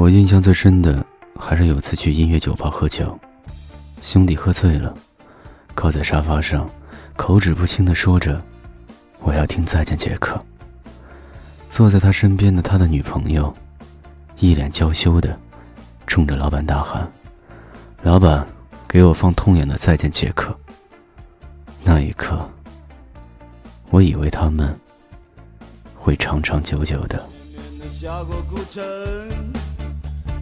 我印象最深的还是有次去音乐酒吧喝酒，兄弟喝醉了，靠在沙发上，口齿不清的说着：“我要听再见杰克。”坐在他身边的他的女朋友，一脸娇羞的，冲着老板大喊：“老板，给我放痛痒的再见杰克。”那一刻，我以为他们会长长久久的。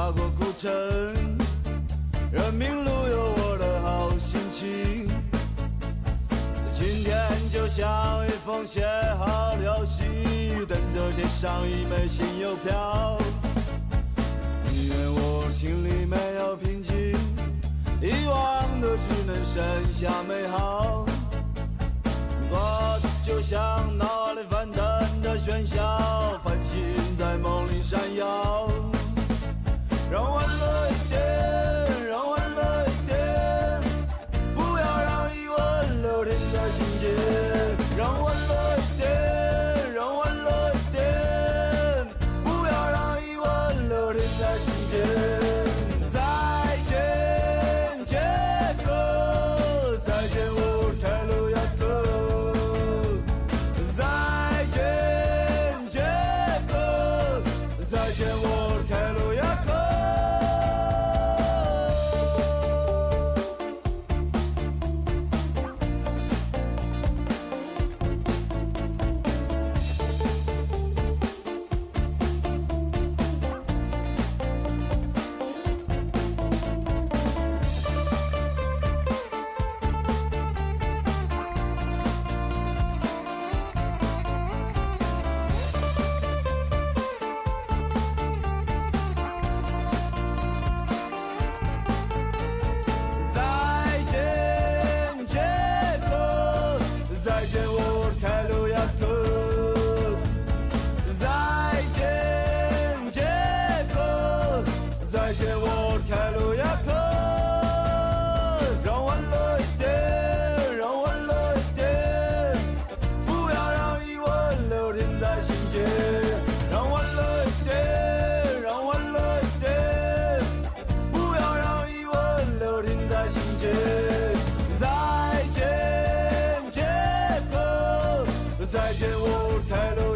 下过古城，人民路有我的好心情。今天就像一封写好的消息，等着贴上一枚新邮票。宁愿我心里没有平静，遗忘的只能剩下美好。过去就像脑里翻腾的喧嚣，繁星在梦里闪耀。再见我的凯鲁亚克让我欢乐一点让我欢乐一点不要让疑问留停在心间让一点让一点不要让疑问留停在心间再见杰克再见我的凯鲁